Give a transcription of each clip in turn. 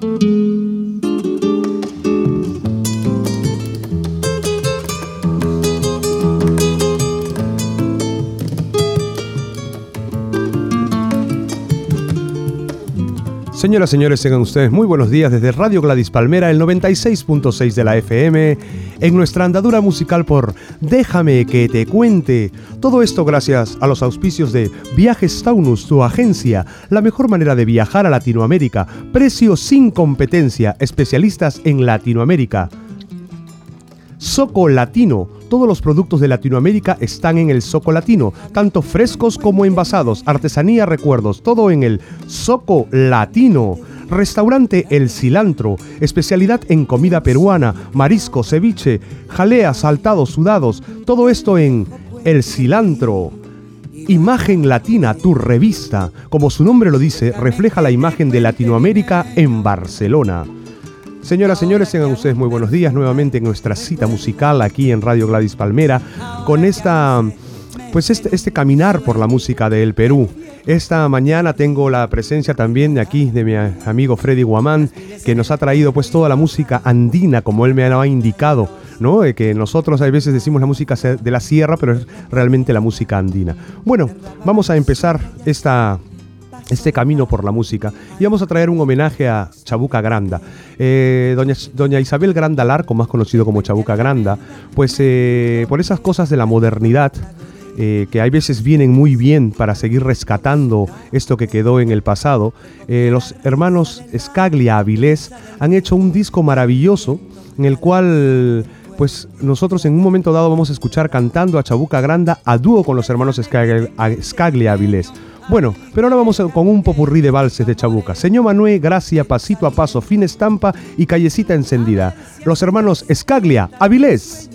Música Señoras, señores, tengan ustedes muy buenos días desde Radio Gladys Palmera, el 96.6 de la FM, en nuestra andadura musical por Déjame que te cuente. Todo esto gracias a los auspicios de Viajes Taunus, tu agencia, la mejor manera de viajar a Latinoamérica, precio sin competencia, especialistas en Latinoamérica. Soco Latino. Todos los productos de Latinoamérica están en el Soco Latino, tanto frescos como envasados, artesanía, recuerdos, todo en el Soco Latino. Restaurante El Cilantro, especialidad en comida peruana, marisco, ceviche, jalea, saltados, sudados, todo esto en El Cilantro. Imagen Latina, tu revista, como su nombre lo dice, refleja la imagen de Latinoamérica en Barcelona. Señoras, señores, tengan ustedes muy buenos días nuevamente en nuestra cita musical aquí en Radio Gladys Palmera con esta, pues este, este caminar por la música del Perú. Esta mañana tengo la presencia también de aquí de mi amigo Freddy Guamán, que nos ha traído pues toda la música andina, como él me ha indicado, ¿no? Que nosotros a veces decimos la música de la sierra, pero es realmente la música andina. Bueno, vamos a empezar esta, este camino por la música. Y vamos a traer un homenaje a Chabuca Granda. Eh, doña, Isabel Granda Larco, más conocido como Chabuca Granda, pues eh, por esas cosas de la modernidad, eh, que hay veces vienen muy bien para seguir rescatando esto que quedó en el pasado, los hermanos Scaglia Avilés han hecho un disco maravilloso en el cual pues nosotros en un momento dado vamos a escuchar cantando a Chabuca Granda a dúo con los hermanos Scaglia Avilés. Bueno, pero ahora vamos con un popurrí de valses de Chabuca. Señor Manuel, Gracia, Pasito a Paso, Fin Estampa y Callecita Encendida. Los hermanos Escaglia, Avilés.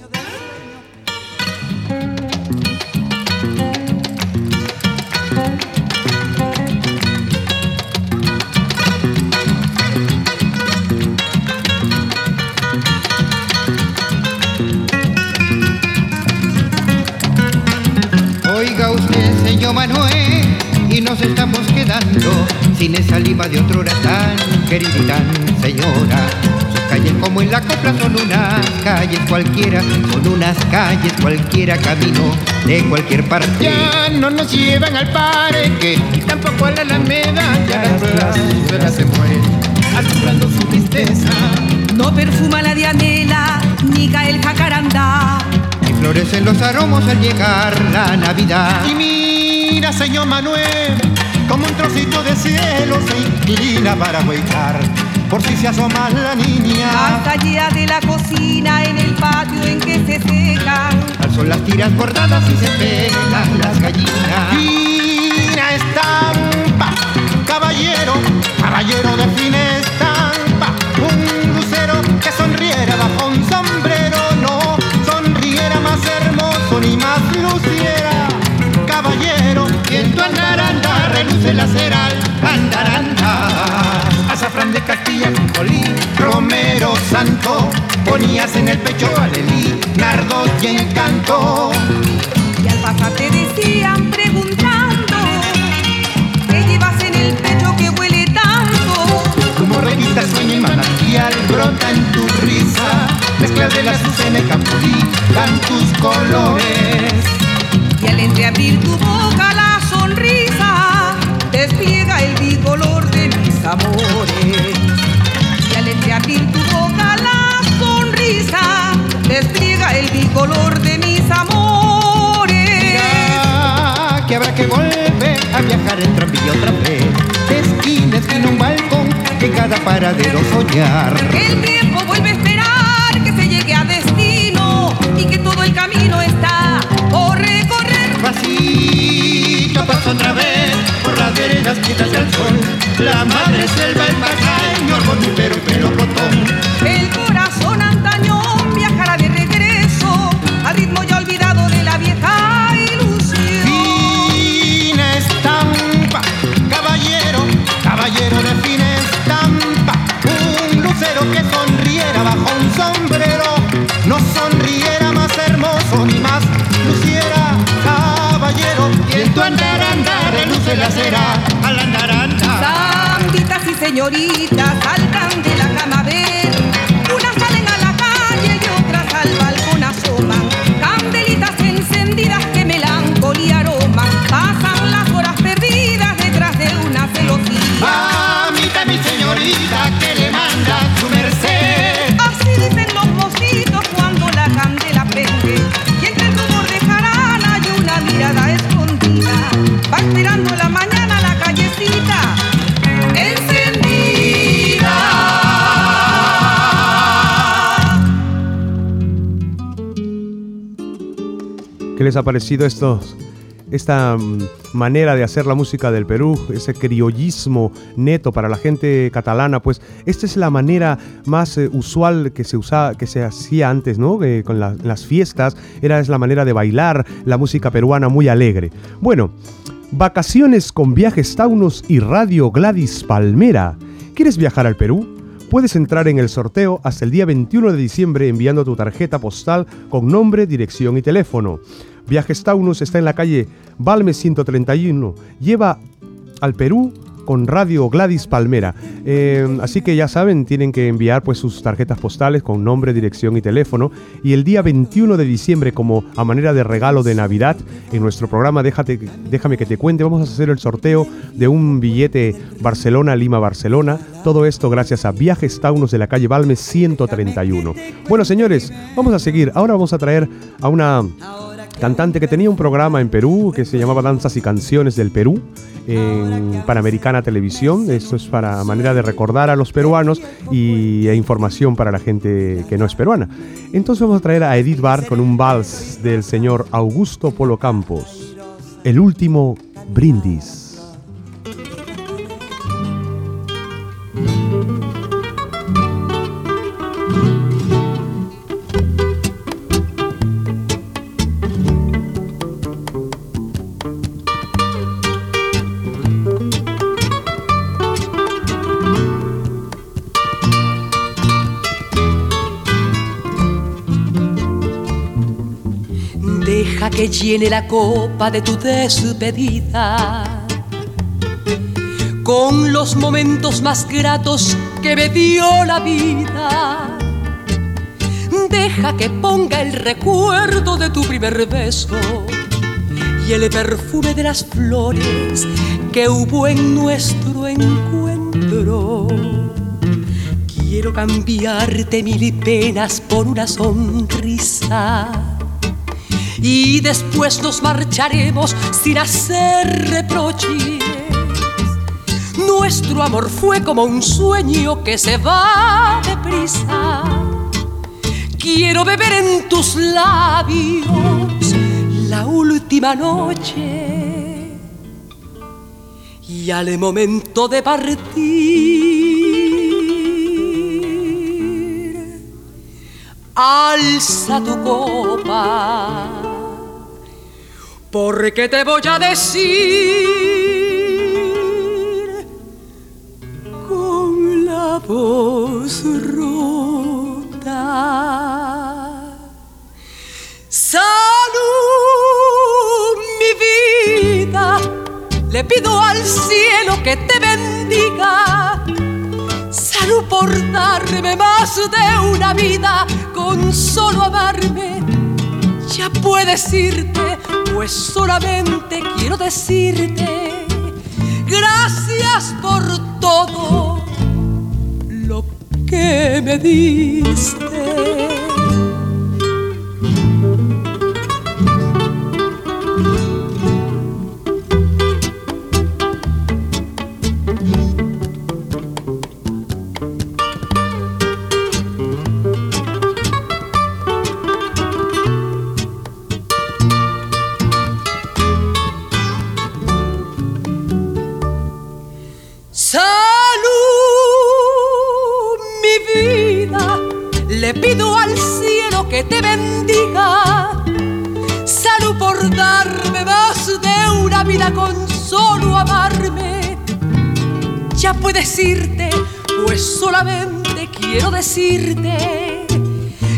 Nos estamos quedando sin esa lima de otra hora tan querida y tan señora. Sus calles como en la copla son unas calles cualquiera, son unas calles cualquiera camino de cualquier parte. Ya no nos llevan al parque y tampoco a la alameda, ya las ruedas se mueren, alumbrando su tristeza. No perfuma la dianela, ni cae el jacarandá. Y florecen los aromas al llegar la Navidad. Y mira, señor Manuel, como un trocito de cielo se inclina para huecar, por si se asoma la niña. Hasta allá de la cocina, en el patio en que se secan. Al sol las tiras bordadas y se pegan las gallinas. Fina estampa, caballero, caballero de fina estampa, un lucero que sonriera bajo un sombrero, no sonriera más hermoso ni más la cera andaranda. Azafrán de Castilla, Colín, Romero Santo, ponías en el pecho alelí, nardo y encanto. Y al yeah. ¿Qué les ha parecido estos, esta mm, manera de hacer la música del Perú, ese criollismo neto para la gente catalana, pues esta es la manera más eh, usual que se usaba, que se hacía antes, ¿no? con las fiestas, era es la manera de bailar la música peruana muy alegre. Bueno, vacaciones con viajes Taunos y Radio Gladys Palmera. ¿Quieres viajar al Perú? Puedes entrar en el sorteo hasta el día 21 de diciembre enviando tu tarjeta postal con nombre, dirección y teléfono. Viajes Taunus está en la calle Balmes 131. Lleva al Perú con Radio Gladys Palmera. Eh, así que ya saben, tienen que enviar pues sus tarjetas postales con nombre, dirección y teléfono. Y el día 21 de diciembre, como a manera de regalo de Navidad, en nuestro programa Déjate, Déjame que te cuente, vamos a hacer el sorteo de un billete Barcelona-Lima-Barcelona. Todo esto gracias a Viajes Taunos de la calle Balmes 131. Bueno, señores, vamos a seguir. Ahora vamos a traer a una cantante que tenía un programa en Perú que se llamaba Danzas y Canciones del Perú en Panamericana Televisión. Esto es para manera de recordar a los peruanos y e información para la gente que no es peruana. Entonces vamos a traer a Edith Bar con un vals del señor Augusto Polo Campos. El último brindis. Que llene la copa de tu despedida con los momentos más gratos que me dio la vida. Deja que ponga el recuerdo de tu primer beso y el perfume de las flores que hubo en nuestro encuentro. Quiero cambiarte mil penas por una sonrisa y después nos marcharemos sin hacer reproches. Nuestro amor fue como un sueño que se va deprisa. Quiero beber en tus labios la última noche y al momento de partir, alza tu copa porque te voy a decir con la voz rota. Salud, mi vida, le pido al cielo que te bendiga. Salud por darme más de una vida con solo amarme. Ya puedes irte pues solamente quiero decirte gracias por todo lo que me diste.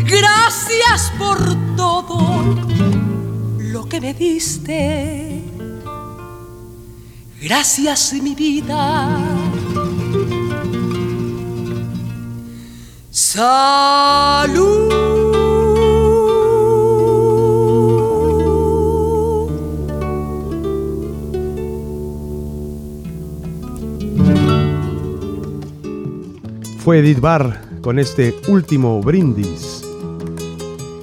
Gracias por todo lo que me diste. Gracias mi vida. Salud. fue Edith Barr con este último brindis.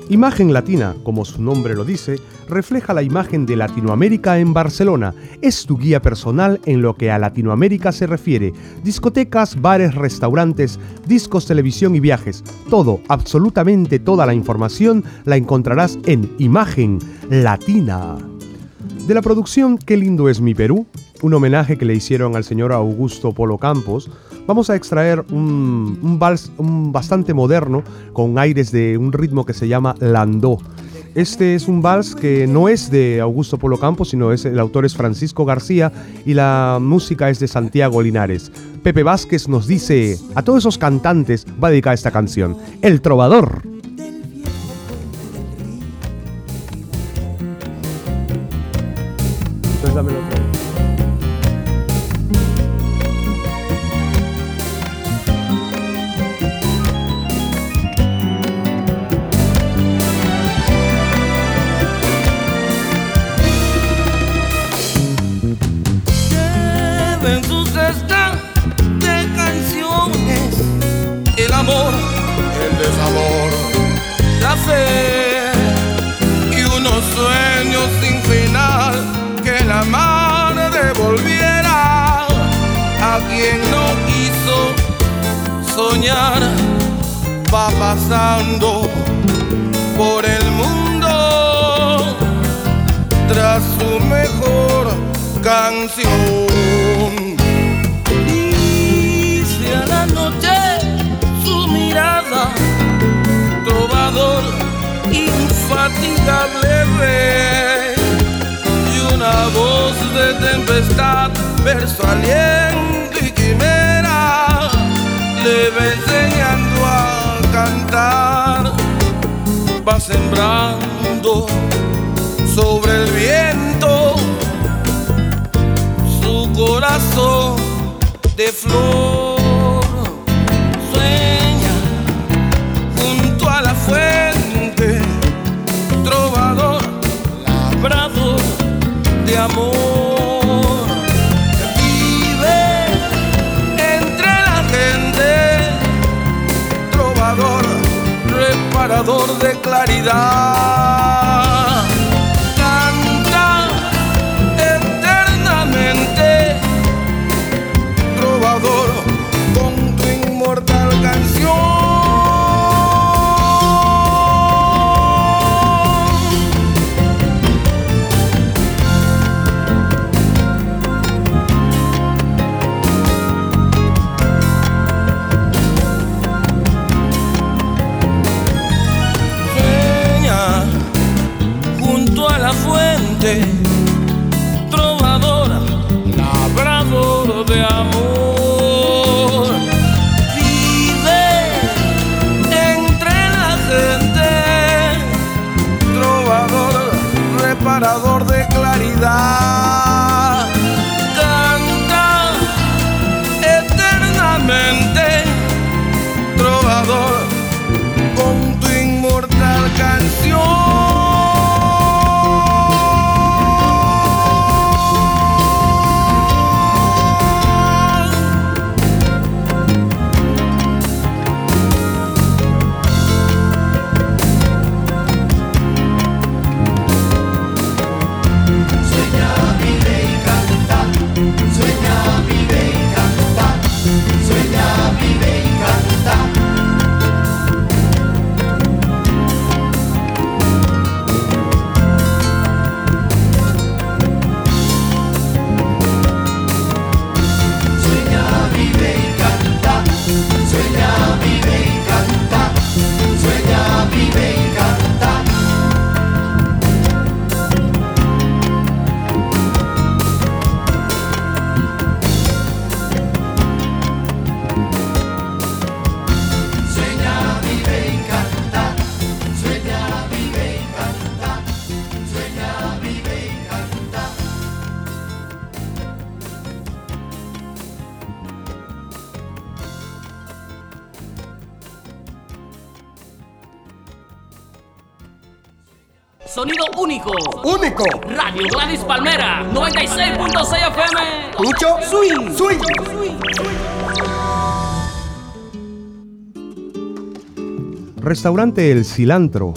Imagen latina, como su nombre lo dice, refleja la imagen de Latinoamérica en Barcelona. Es tu guía personal en lo que a Latinoamérica se refiere. Discotecas, bares, restaurantes, discos, televisión y viajes. Todo, absolutamente toda la información la encontrarás en Imagen Latina. De la producción Qué lindo es mi Perú, un homenaje que le hicieron al señor Augusto Polo Campos, vamos a extraer un, vals bastante moderno con aires de un ritmo que se llama landó. Este es un vals que no es de Augusto Polo Campos, sino el autor es Francisco García y la música es de Santiago Linares. Pepe Vázquez nos dice, a todos esos cantantes va a dedicar esta canción, El Trovador. de Radio Gladys Palmera, 96.6 FM. Mucho swing. Swing. Restaurante El Cilantro.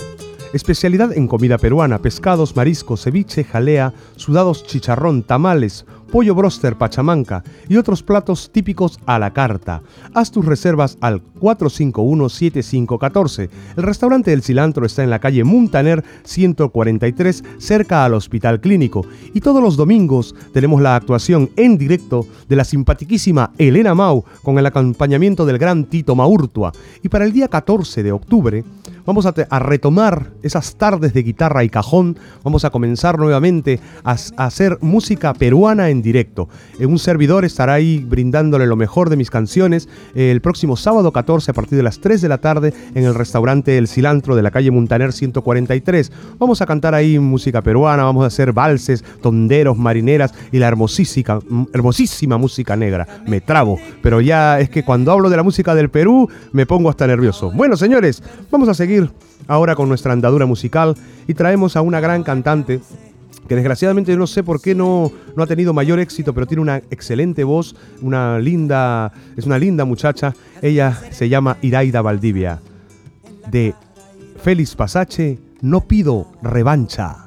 Especialidad en comida peruana, pescados, mariscos, ceviche, jalea, sudados, chicharrón, tamales, pollo broster, pachamanca y otros platos típicos a la carta. Haz tus reservas al 451-7514. El restaurante del cilantro está en la calle Muntaner 143, cerca al Hospital Clínico. Y todos los domingos tenemos la actuación en directo de la simpatiquísima Elena Mau con el acompañamiento del gran Tito Maurtua. Y para el día 14 de octubre vamos a, retomar esas tardes de guitarra y cajón, vamos a comenzar nuevamente a, hacer música peruana en directo. En un servidor estará ahí brindándole lo mejor de mis canciones eh, el próximo sábado 14 a partir de las 3 de la tarde en el restaurante El Cilantro de la calle Montaner 143. Vamos a cantar ahí música peruana, vamos a hacer valses, tonderos, marineras y la hermosísima, hermosísima música negra. Me trabo, pero ya es que cuando hablo de la música del Perú me pongo hasta nervioso. Bueno, señores, vamos a seguir ahora con nuestra andadura musical y traemos a una gran cantante que desgraciadamente no sé por qué no, no ha tenido mayor éxito, pero tiene una excelente voz, una linda, es una linda muchacha. Ella se llama Iraida Valdivia. De Félix Pasache, no pido revancha.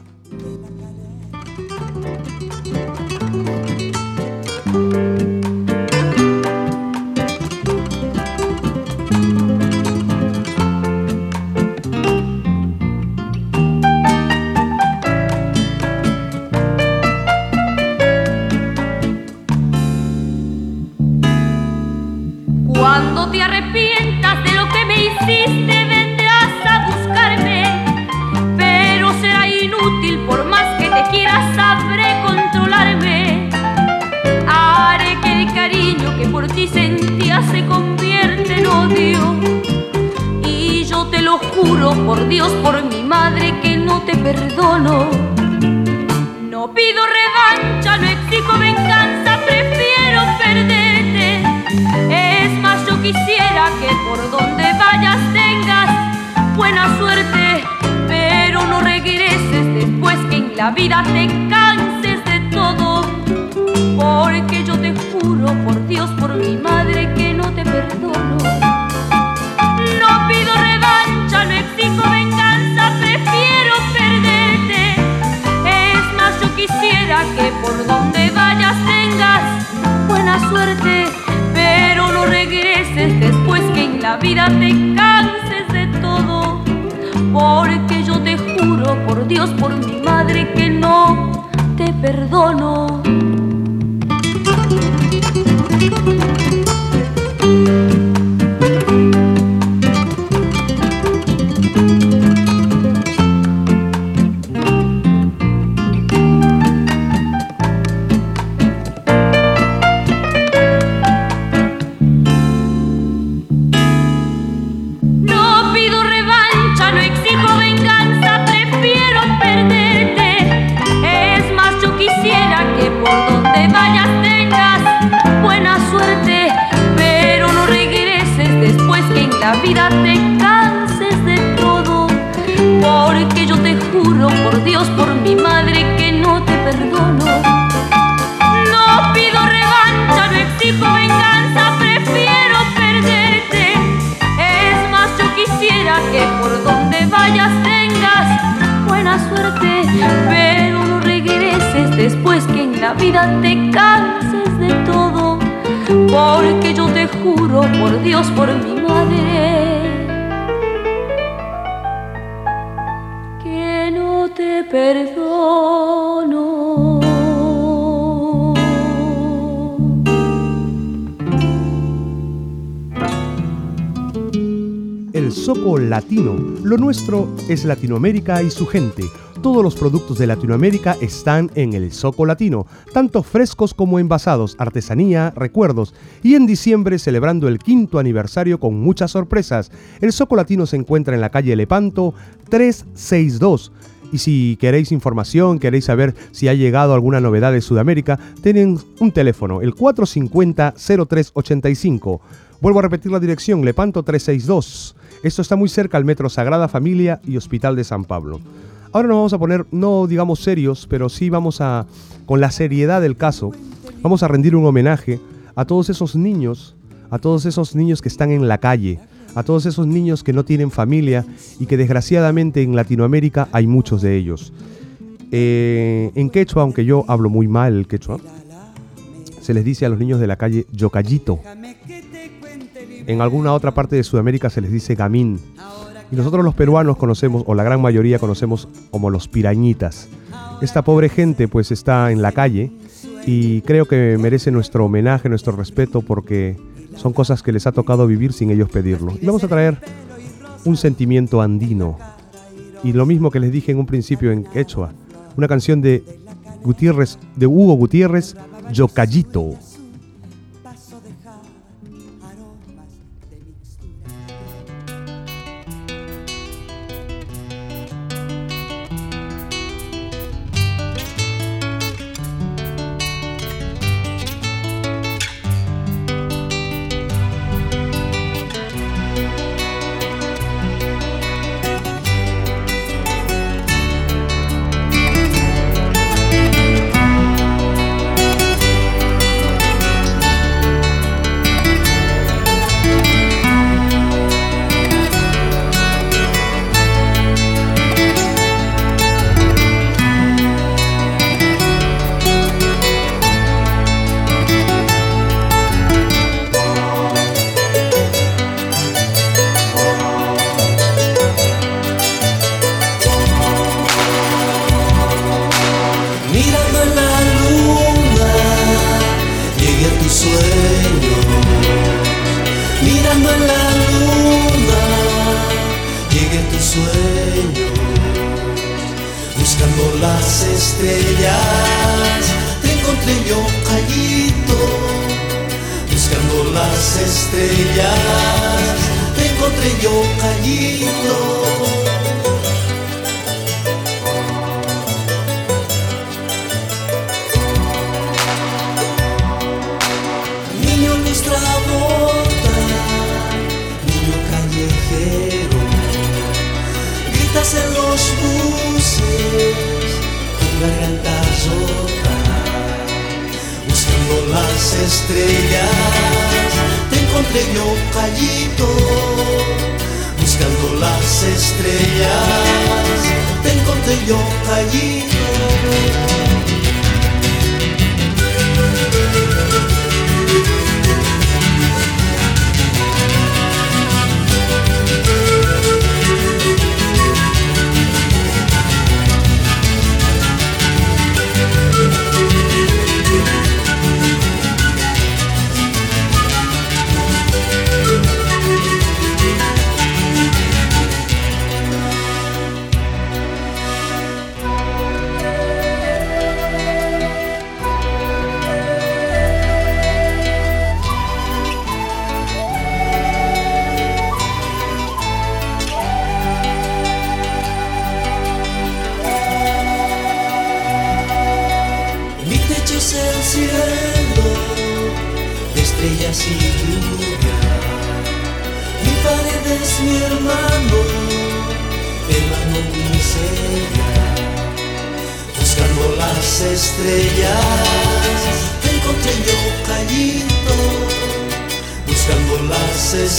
Lo nuestro es Latinoamérica y su gente. Todos los productos de Latinoamérica están en el Soco Latino, tanto frescos como envasados, artesanía, recuerdos y en diciembre celebrando el quinto aniversario con muchas sorpresas. El Soco Latino se encuentra en la calle Lepanto 362. Y si queréis información, queréis saber si ha llegado alguna novedad de Sudamérica, tienen un teléfono, el 450-0385. Vuelvo a repetir la dirección, Lepanto 362. Esto está muy cerca al Metro Sagrada Familia y Hospital de San Pablo. Ahora nos vamos a poner, no digamos serios, pero sí vamos a, con la seriedad del caso, vamos a rendir un homenaje a todos esos niños, a todos esos niños que están en la calle, a todos esos niños que no tienen familia y que desgraciadamente en Latinoamérica hay muchos de ellos. Eh, en quechua, aunque yo hablo muy mal el quechua, se les dice a los niños de la calle yocayito. En alguna otra parte de Sudamérica se les dice gamín. Y nosotros los peruanos conocemos, o la gran mayoría conocemos como los pirañitas. Esta pobre gente pues está en la calle y creo que merece nuestro homenaje, nuestro respeto porque son cosas que les ha tocado vivir sin ellos pedirlo. Y vamos a traer un sentimiento andino. Y lo mismo que les dije en un principio en quechua, una canción de Gutiérrez, de Hugo Gutiérrez, Yocayito. las estrellas. Te encontré yo callito buscando las estrellas. Te encontré yo callito. Viendo las estrellas, te encontré yo callito. Buscando las estrellas, te encontré yo callito.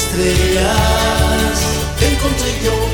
estrellas encontré yo.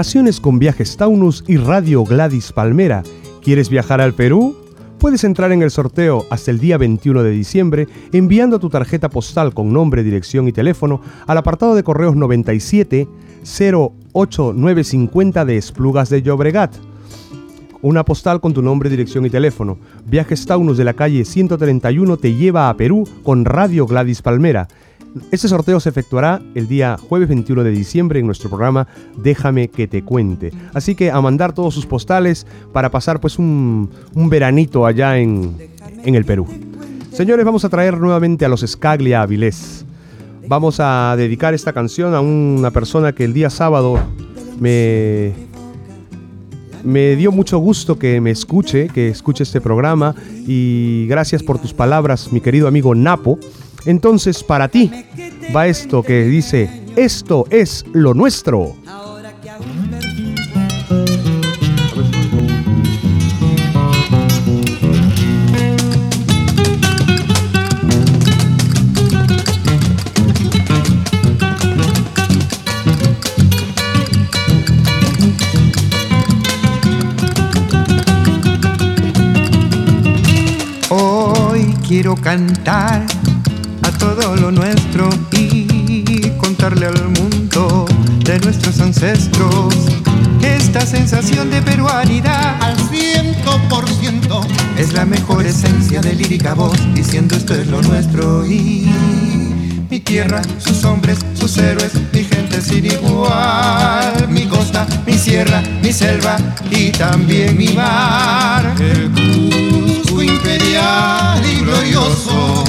Vacaciones con Viajes Taunus y Radio Gladys Palmera. ¿Quieres viajar al Perú? Puedes entrar en el sorteo hasta el día 21 de diciembre enviando tu tarjeta postal con nombre, dirección y teléfono al apartado de correos 97 08950 de Esplugas de Llobregat. Una postal con tu nombre, dirección y teléfono. Viajes Taunus de la calle 131 te lleva a Perú con Radio Gladys Palmera. Este sorteo se efectuará el día jueves 21 de diciembre en nuestro programa Déjame que te cuente. Así que a mandar todos sus postales para pasar pues un, veranito allá en, en, el Perú. Señores, vamos a traer nuevamente a los Scaglia Avilés. Vamos a dedicar esta canción a una persona que el día sábado me, me dio mucho gusto que me escuche, que escuche este programa y gracias por tus palabras, mi querido amigo Napo. Entonces, para ti va esto que dice, esto es lo nuestro. Cantar todo lo nuestro y contarle al mundo de nuestros ancestros esta sensación de peruanidad. Al ciento por ciento. Es la mejor esencia de lírica voz diciendo esto es lo nuestro. Y mi tierra, sus hombres, sus héroes, mi gente sin igual, mi costa, mi sierra, mi selva y también mi mar, el imperial y glorioso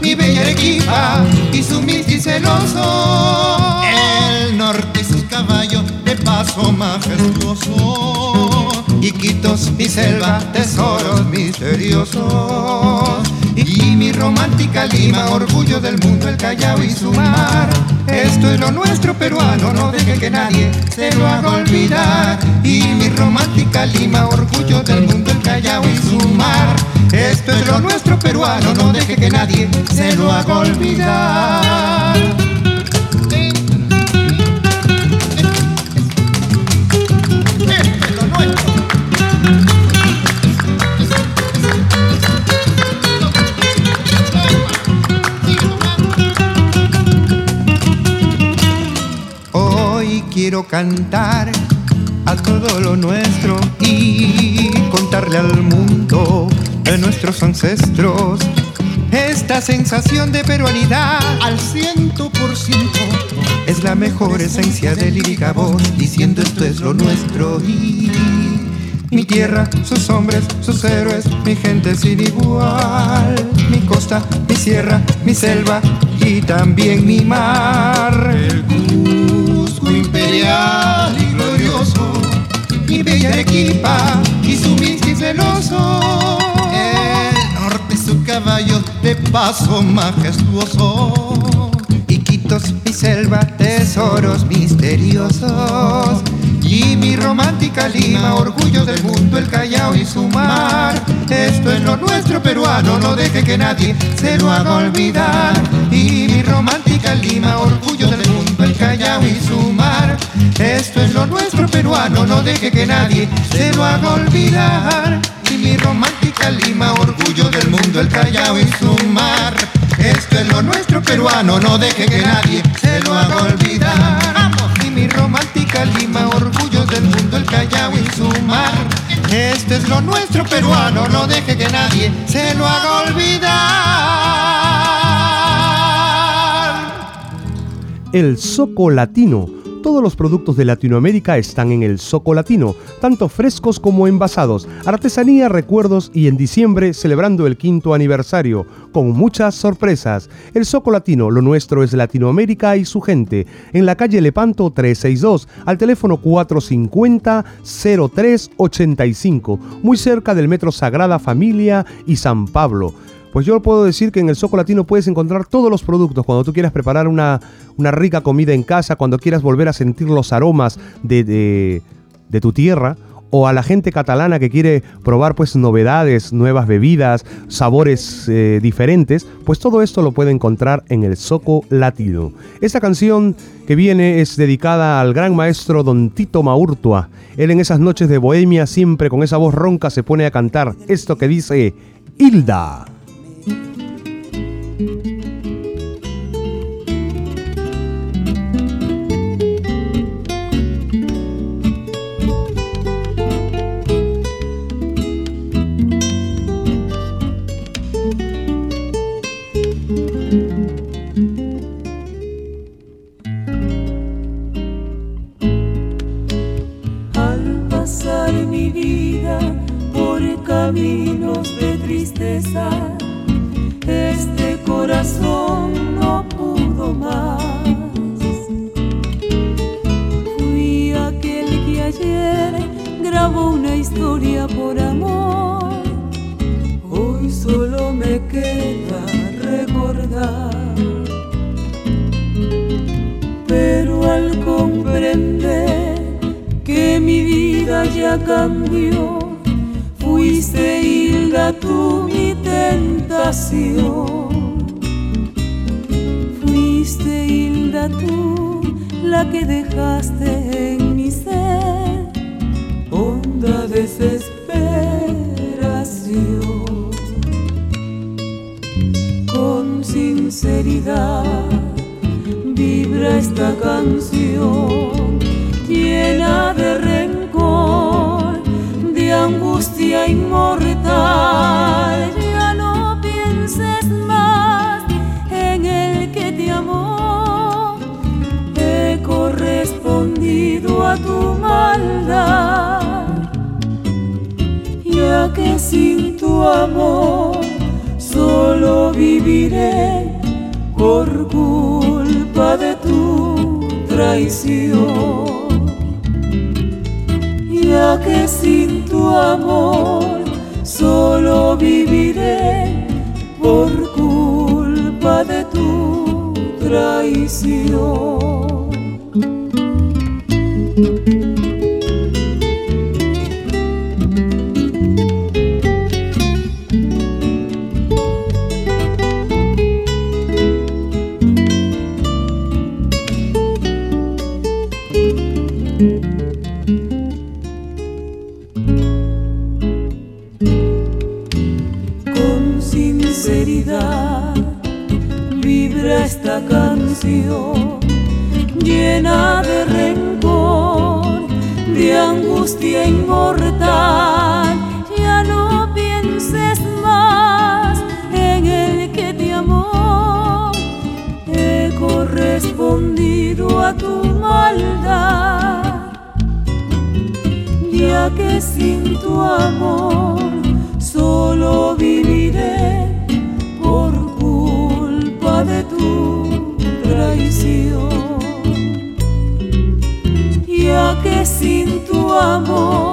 mi bella Arequipa y su mistis celoso. El norte y sus caballos de paso majestuoso. Iquitos, mi selva, tesoros misteriosos. Y mi romántica Lima, orgullo del mundo, el Callao y su mar. Esto es lo nuestro peruano, no deje que nadie se lo haga olvidar. Y mi romántica Lima, orgullo del mundo, el Callao y su mar. Esto es lo nuestro peruano, no deje que nadie se lo haga olvidar. Quiero cantar a todo lo nuestro y contarle al mundo de nuestros ancestros. Esta sensación de peruanidad al ciento por ciento es la mejor esencia de lírica voz, diciendo esto es lo nuestro y mi tierra, sus hombres, sus héroes, mi gente sin igual, mi costa, mi sierra, mi selva y también mi mar. El y glorioso, mi bella Arequipa y su mistis celoso su caballo de paso majestuoso. Iquitos, mi selva, tesoros misteriosos. Y mi romántica Lima, orgullo del mundo, el Callao y su mar. Esto es lo nuestro peruano, no deje que nadie se lo haga olvidar. Y mi romántica Lima, orgullo del mundo, el Callao y su mar. Esto es lo nuestro peruano, no deje que nadie se lo haga olvidar. Y mi romántica Lima, orgullo del mundo, el Callao y su mar. Esto es lo nuestro peruano, no deje que nadie se lo haga olvidar. Y mi romántica Lima, orgullo del mundo, el Callao y su mar. Esto es lo nuestro peruano, no deje que nadie se lo haga olvidar. El Soco Latino todos los productos de Latinoamérica están en el Soco Latino, tanto frescos como envasados, artesanía, recuerdos y en diciembre celebrando el quinto aniversario, con muchas sorpresas. El Soco Latino, lo nuestro es Latinoamérica y su gente, en la calle Lepanto 362, al teléfono 450-0385, muy cerca del Metro Sagrada Familia y San Pablo. Pues yo puedo decir que en el Soco Latino puedes encontrar todos los productos cuando tú quieras preparar una, rica comida en casa, cuando quieras volver a sentir los aromas de, de tu tierra o a la gente catalana que quiere probar pues novedades, nuevas bebidas, sabores eh, diferentes, pues todo esto lo puede encontrar en el Soco Latido. Esta canción que viene es dedicada al gran maestro Don Tito Maurtua. Él en esas noches de bohemia siempre con esa voz ronca se pone a cantar esto que dice Hilda. por amor. Hoy solo me queda recordar. Pero al comprender que mi vida ya cambió, fuiste Hilda tú mi tentación. Fuiste Hilda tú la que dejaste desesperación. Con sinceridad vibra esta canción llena de rencor, de angustia inmortal. Ya no pienses más en el que te amó, he correspondido a tu maldad. amor solo viviré por culpa de tu traición. Ya que sin tu amor solo viviré por culpa de tu traición. esta canción llena de rencor, de angustia inmortal. Ya no pienses más en el que te amó. He correspondido a tu maldad, ya que sin tu amor solo viviré. sin tu amor.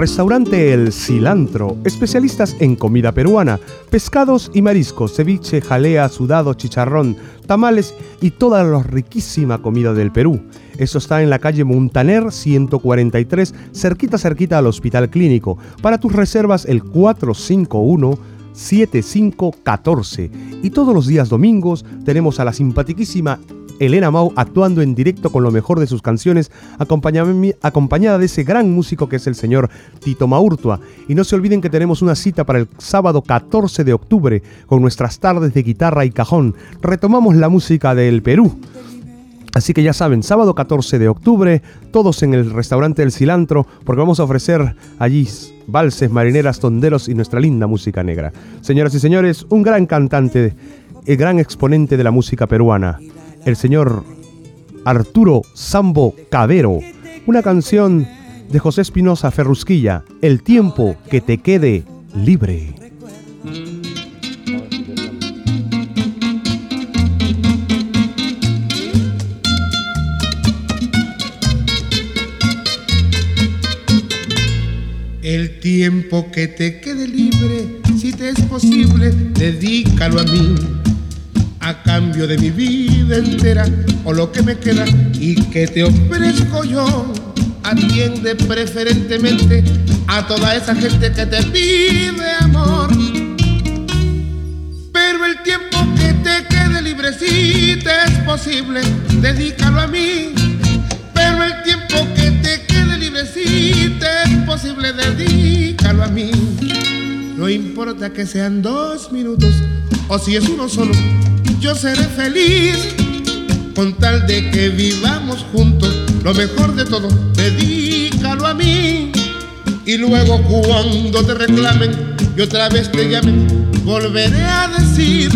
Restaurante El Cilantro, especialistas en comida peruana, pescados y mariscos, ceviche, jalea, sudado, chicharrón, tamales y toda la riquísima comida del Perú. Eso está en la calle Montaner 143, cerquita cerquita al Hospital Clínico. Para tus reservas el 451 7514. Y todos los días domingos tenemos a la simpaticísima Elena Mau actuando en directo con lo mejor de sus canciones, acompañada de ese gran músico que es el señor Tito Maurtua. Y no se olviden que tenemos una cita para el sábado 14 de octubre con nuestras tardes de guitarra y cajón. Retomamos la música del Perú. Así que ya saben, sábado 14 de octubre, todos en el restaurante del cilantro, porque vamos a ofrecer allí valses, marineras, tonderos y nuestra linda música negra. Señoras y señores, un gran cantante, el gran exponente de la música peruana, el señor Arturo Sambo Cabero, una canción de José Espinosa Ferrusquilla, El tiempo que te quede libre. El tiempo que te quede libre, si te es posible, dedícalo a mí a cambio de mi vida entera o lo que me queda y que te ofrezco yo. Atiende preferentemente a toda esa gente que te pide amor. Pero el tiempo que te quede libre, si te es posible, dedícalo a mí. Pero el tiempo que te quede libre, si te es posible, dedícalo a mí. No importa que sean dos minutos o si es uno solo, yo seré feliz con tal de que vivamos juntos. Lo mejor de todo, dedícalo a mí. Y luego cuando te reclamen y otra vez te llamen, volveré a decir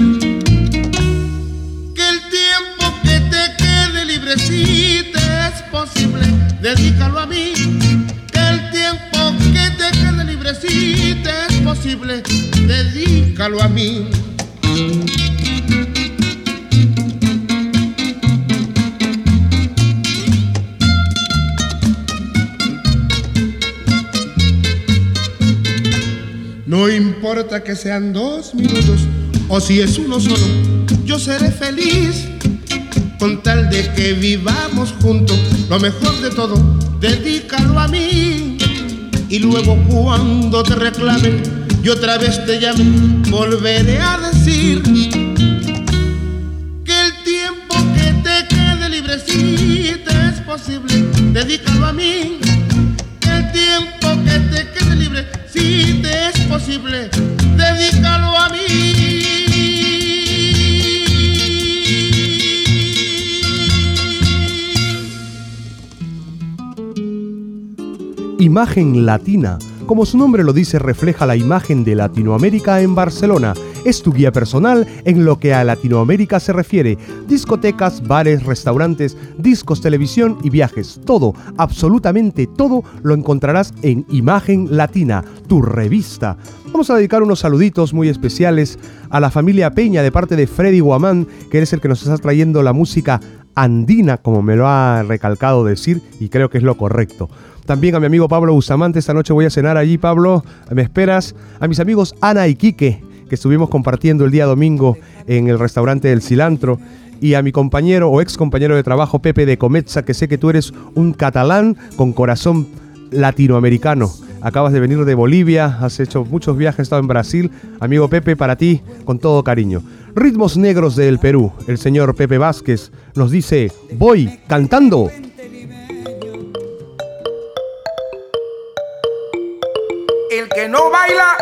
que el tiempo que te quede libre, si te es posible, dedícalo a mí. Que el tiempo que te quede libre, si te es posible, dedícalo a mí. No importa que sean dos minutos o si es uno solo, yo seré feliz con tal de que vivamos juntos. Lo mejor de todo, dedícalo a mí. Y luego cuando te reclamen y otra vez te llamen, volveré a decir que el tiempo que te quede libre, si te es posible, dedícalo a mí. Tiempo que te quede libre, si te es posible, dedícalo a Imagen Latina. Como su nombre lo dice, refleja la imagen de Latinoamérica en Barcelona. Es tu guía personal en lo que a Latinoamérica se refiere. Discotecas, bares, restaurantes, discos, televisión y viajes. Todo, absolutamente todo, lo encontrarás en Imagen Latina, tu revista. Vamos a dedicar unos saluditos muy especiales a la familia Peña de parte de Freddy Guamán, que es el que nos está trayendo la música andina, como me lo ha recalcado decir, y creo que es lo correcto. También a mi amigo Pablo Bustamante, esta noche voy a cenar allí, Pablo, me esperas. A mis amigos Ana y Quique, que estuvimos compartiendo el día domingo en el restaurante del Cilantro. Y a mi compañero o ex compañero de trabajo, Pepe de Cometza, que sé que tú eres un catalán con corazón latinoamericano. Acabas de venir de Bolivia, has hecho muchos viajes, has estado en Brasil. Amigo Pepe, para ti, con todo cariño. Ritmos negros del Perú. El señor Pepe Vázquez nos dice, voy cantando. El que no baila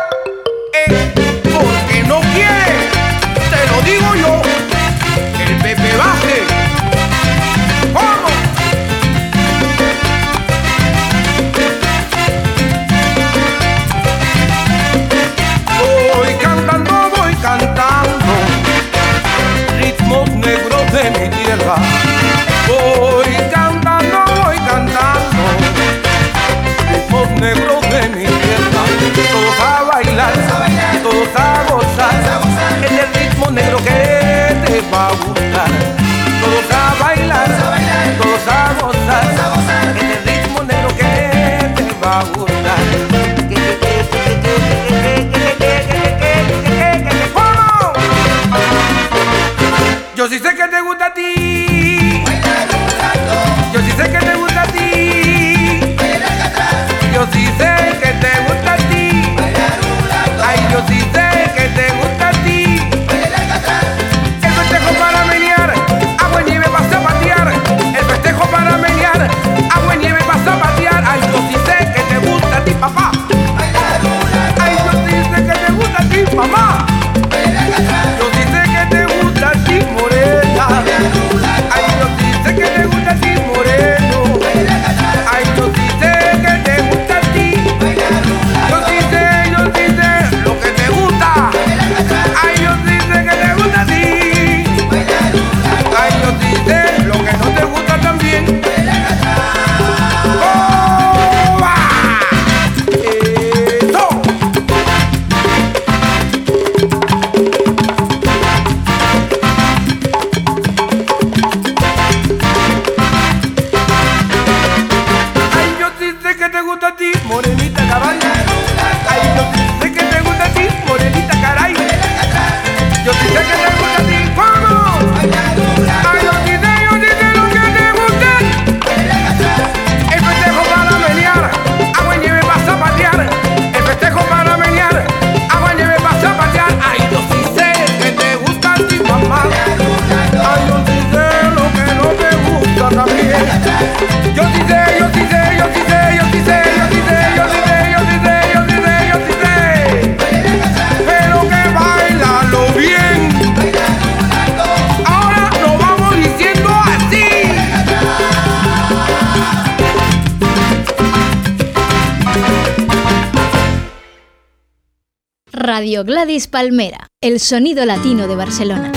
Gladys Palmera, el sonido latino de Barcelona.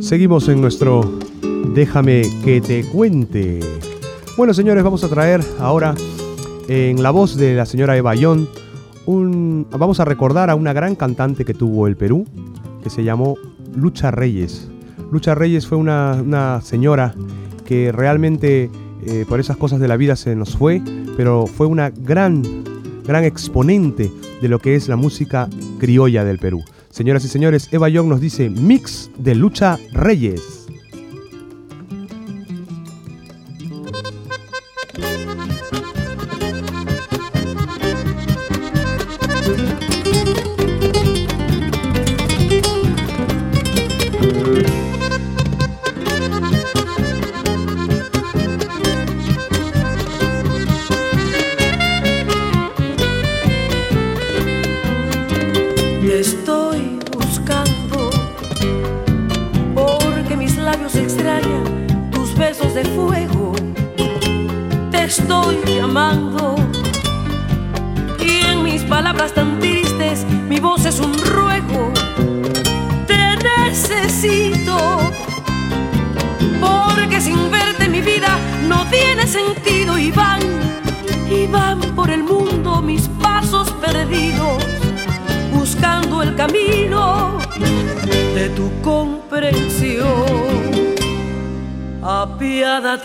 Seguimos en nuestro Déjame que te cuente. Bueno, señores, vamos a traer ahora en la voz de la señora Eva Young un, vamos a recordar a una gran cantante que tuvo el Perú, que se llamó Lucha Reyes. Lucha Reyes fue una, señora que realmente eh, por esas cosas de la vida se nos fue, pero fue una gran, gran exponente de lo que es la música criolla del Perú. Señoras y señores, Eva Young nos dice mix de Lucha Reyes.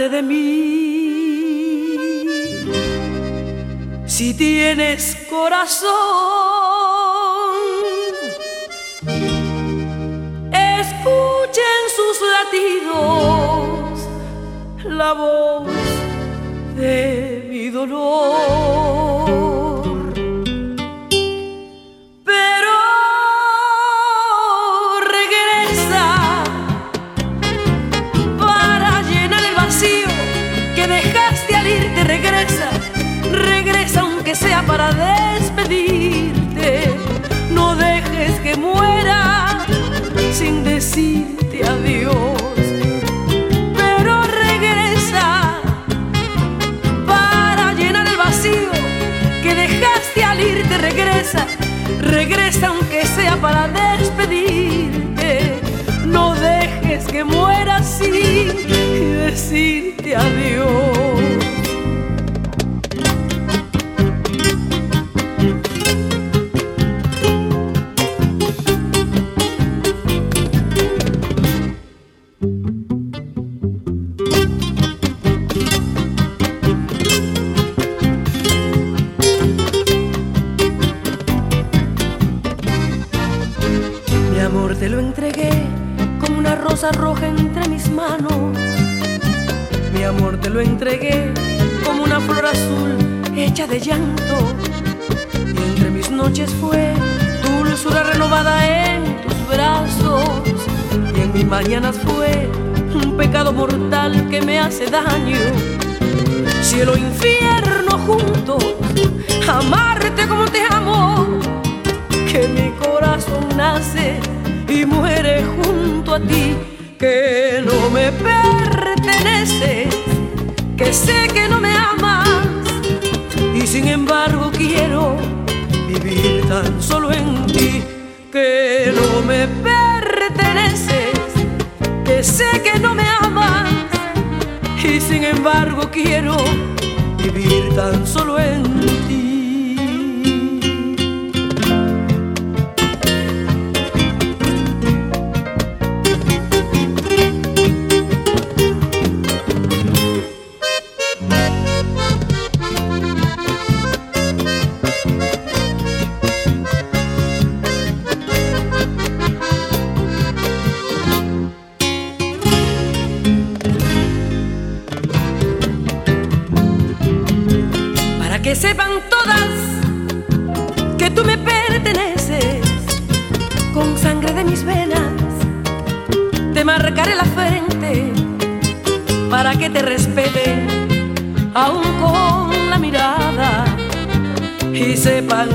De mí. Si tienes corazón, escuchen sus latidos la voz de mi dolor. Regresa aunque sea para despedirte. No dejes que muera sin decirte adiós.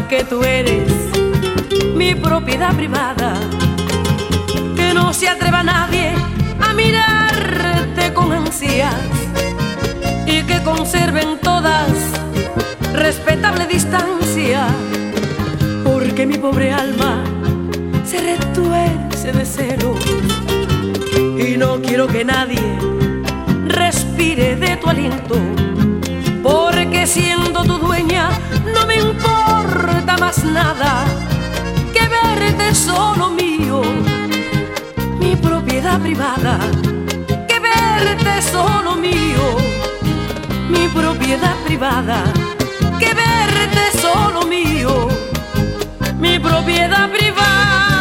Que tú eres mi propiedad privada. Que no se atreva nadie a mirarte con ansias y que con conserven todas respetable distancia, porque mi pobre alma se retuerce de cero y no quiero que nadie respire de tu aliento, porque siendo tu dueña no me importa más nada que verte solo mío, mi propiedad privada, que verte solo mío, mi propiedad privada, que verte solo mío, mi propiedad privada.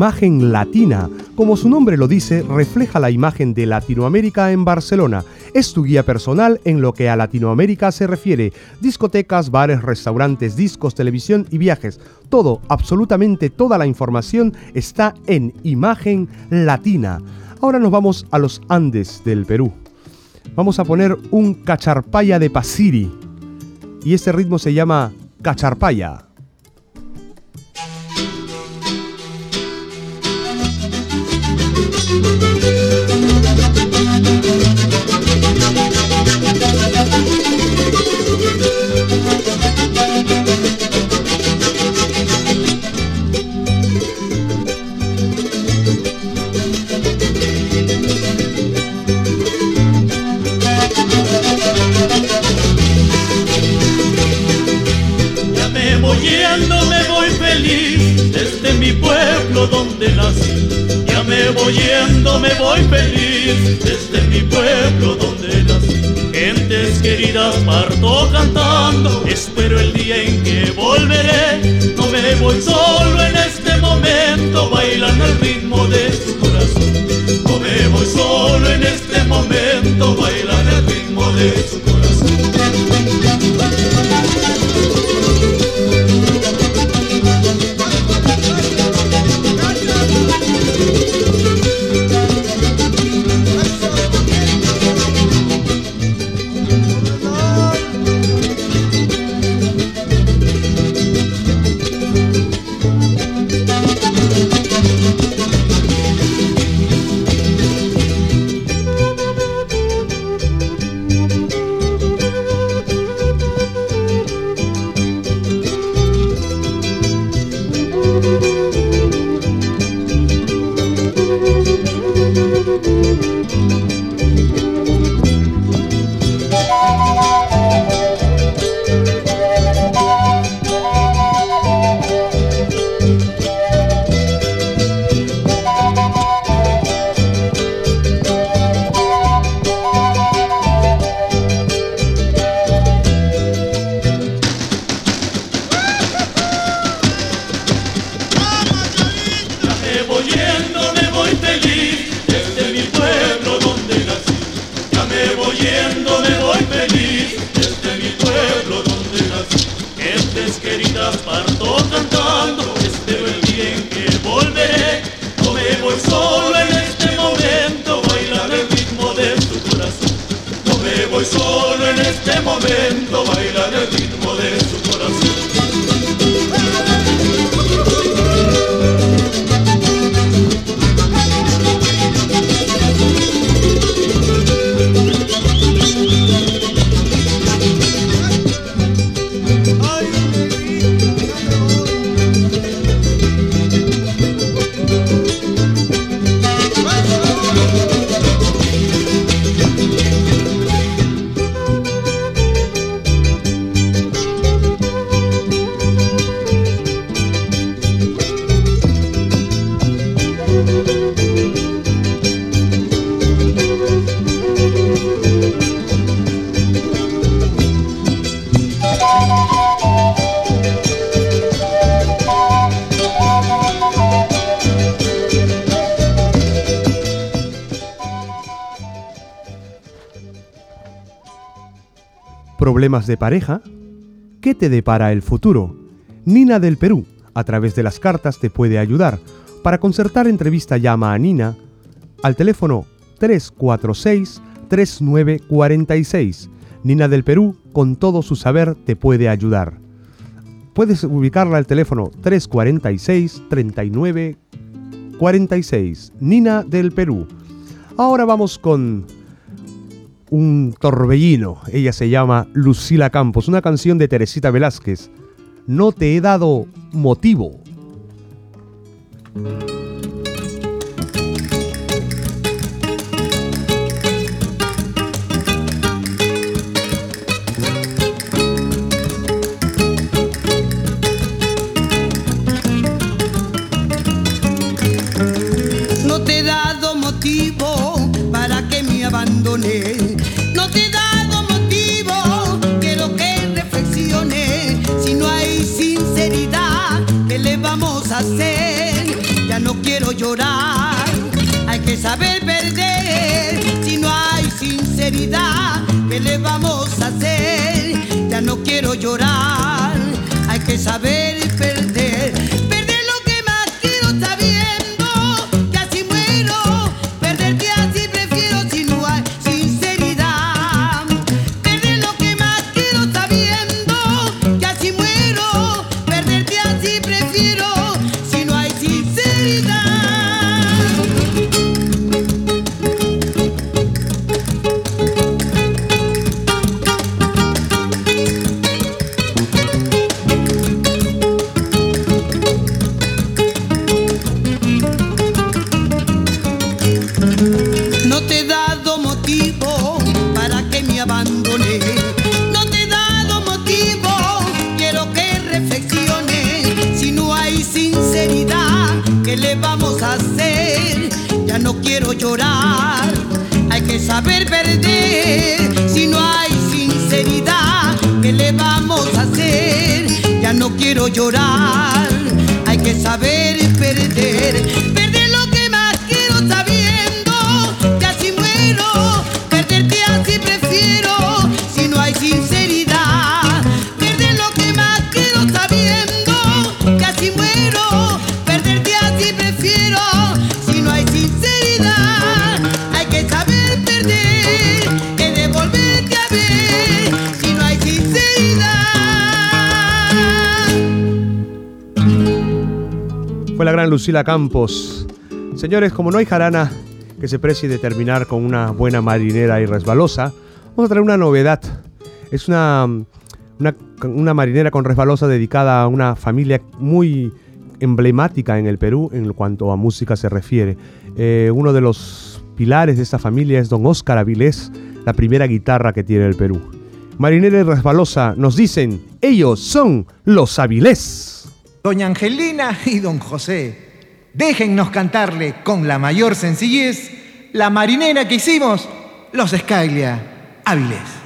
Imagen Latina. Como su nombre lo dice, refleja la imagen de Latinoamérica en Barcelona. Es tu guía personal en lo que a Latinoamérica se refiere. Discotecas, bares, restaurantes, discos, televisión y viajes. Todo, absolutamente toda la información está en Imagen Latina. Ahora nos vamos a los Andes del Perú. Vamos a poner un cacharpaya de Pasiri. Y este ritmo se llama cacharpaya. Ya ¿Problemas de pareja? ¿Qué te depara el futuro? Nina del Perú, a través de las cartas, te puede ayudar. Para concertar entrevista llama a Nina al teléfono 346-3946. Nina del Perú, con todo su saber, te puede ayudar. Puedes ubicarla al teléfono 346-3946. 46, Nina del Perú. Ahora vamos con un torbellino. Ella se llama Lucila Campos, una canción de Teresita Velázquez. No te he dado motivo. Saber perder si no hay sinceridad. ¿Qué le vamos a hacer? Ya no quiero llorar, hay que saber Lucila Campos. Señores, como no hay jarana que se precie de terminar con una buena marinera y resbalosa, vamos a traer una novedad. Es una, una, marinera con resbalosa dedicada a una familia muy emblemática en el Perú en cuanto a música se refiere. Eh, uno de los pilares de esta familia es don Oscar Avilés, la primera guitarra que tiene el Perú. Marinera y resbalosa nos dicen, ellos son los Avilés. Doña Angelina y don José, déjennos cantarle con la mayor sencillez la marinera que hicimos los Skylia Áviles.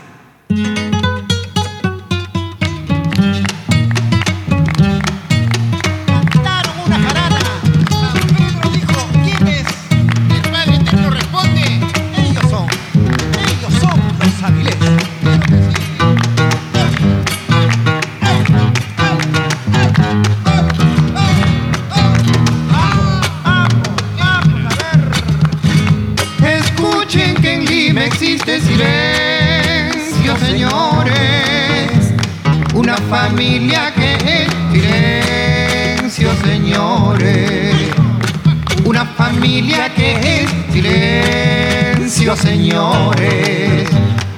Señores.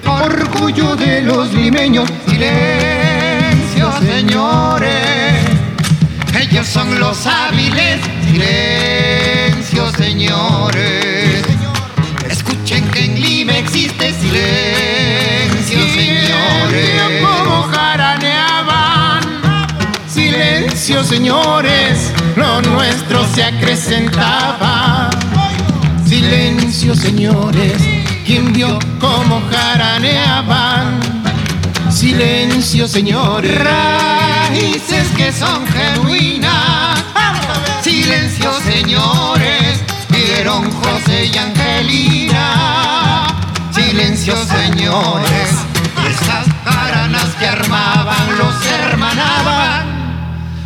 Orgullo de los limeños, silencio, señores. Ellos son los hábiles, silencio, señores. Escuchen que en Lima existe silencio, señores. silencio, señores, lo nuestro se acrecentaba. Silencio, señores, quien vio cómo jaraneaban. Silencio, señores, raíces que son genuinas. Silencio, señores, vieron José y Angelina. Silencio, señores, esas jaranas que armaban los hermanaban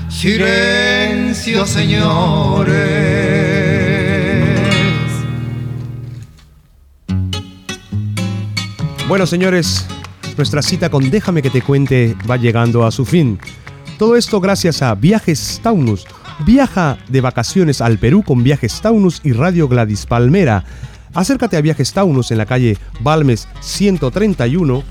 Silencio, señores. Bueno, señores, nuestra cita con Déjame que te cuente va llegando a su fin. Todo esto gracias a Viajes Taunus, Viaja de vacaciones al Perú con Viajes Taunus y Radio Gladys Palmera. Acércate a Viajes Taunus en la calle Balmes 131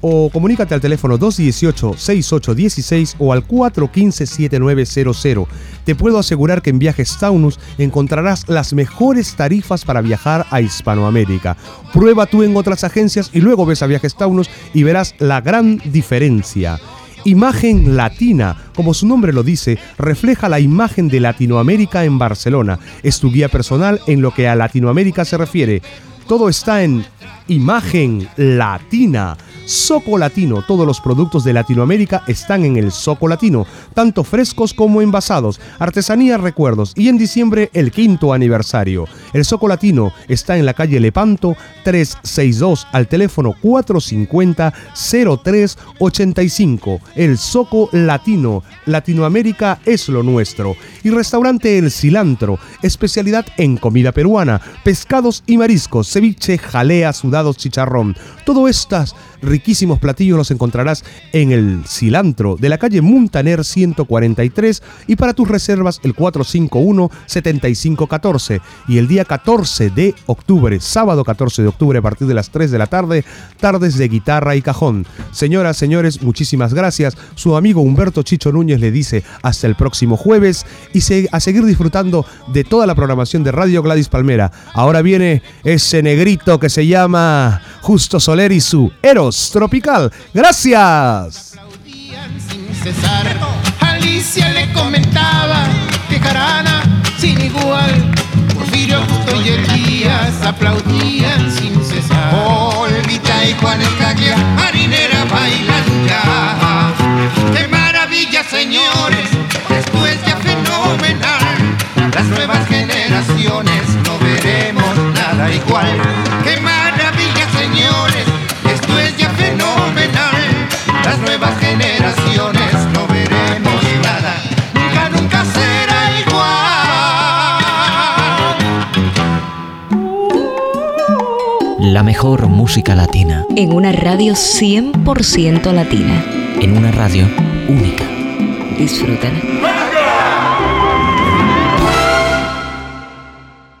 o comunícate al teléfono 218-6816 o al 415-7900. Te puedo asegurar que en Viajes Taunus encontrarás las mejores tarifas para viajar a Hispanoamérica. Prueba tú en otras agencias y luego ves a Viajes Taunus y verás la gran diferencia. Imagen Latina, como su nombre lo dice, refleja la imagen de Latinoamérica en Barcelona. Es tu guía personal en lo que a Latinoamérica se refiere. Todo está en Imagen Latina. Soco Latino. Todos los productos de Latinoamérica están en el Soco Latino, tanto frescos como envasados, artesanía, recuerdos y en diciembre el quinto aniversario. El Soco Latino está en la calle Lepanto 362 al teléfono 450 0385. El Soco Latino. Latinoamérica es lo nuestro. Y restaurante El Cilantro, especialidad en comida peruana, pescados y mariscos, ceviche, jalea, sudados, chicharrón. Todo estas riquísimos platillos los encontrarás en el Cilantro de la calle Muntaner 143 y para tus reservas el 451-7514 y el día 14 de octubre, sábado 14 de octubre a partir de las 3 de la tarde, tardes de guitarra y cajón. Señoras, señores, muchísimas gracias. Su amigo Humberto Chicho Núñez le dice hasta el próximo jueves y a seguir disfrutando de toda la programación de Radio Gladys Palmera. Ahora viene ese negrito que se llama Justo Soler y su Tropical. Gracias. Sin cesar, Alicia le comentaba que Jarana sin igual. Porfirio Justo y Elías aplaudían sin cesar. Olvita y Juan Escaglia, marinera bailan ya. ¡Qué maravilla, señores! Es ya fenomenal. Las nuevas generaciones no veremos nada igual. La mejor música latina. En una radio 100% latina. En una radio única. Disfrútala.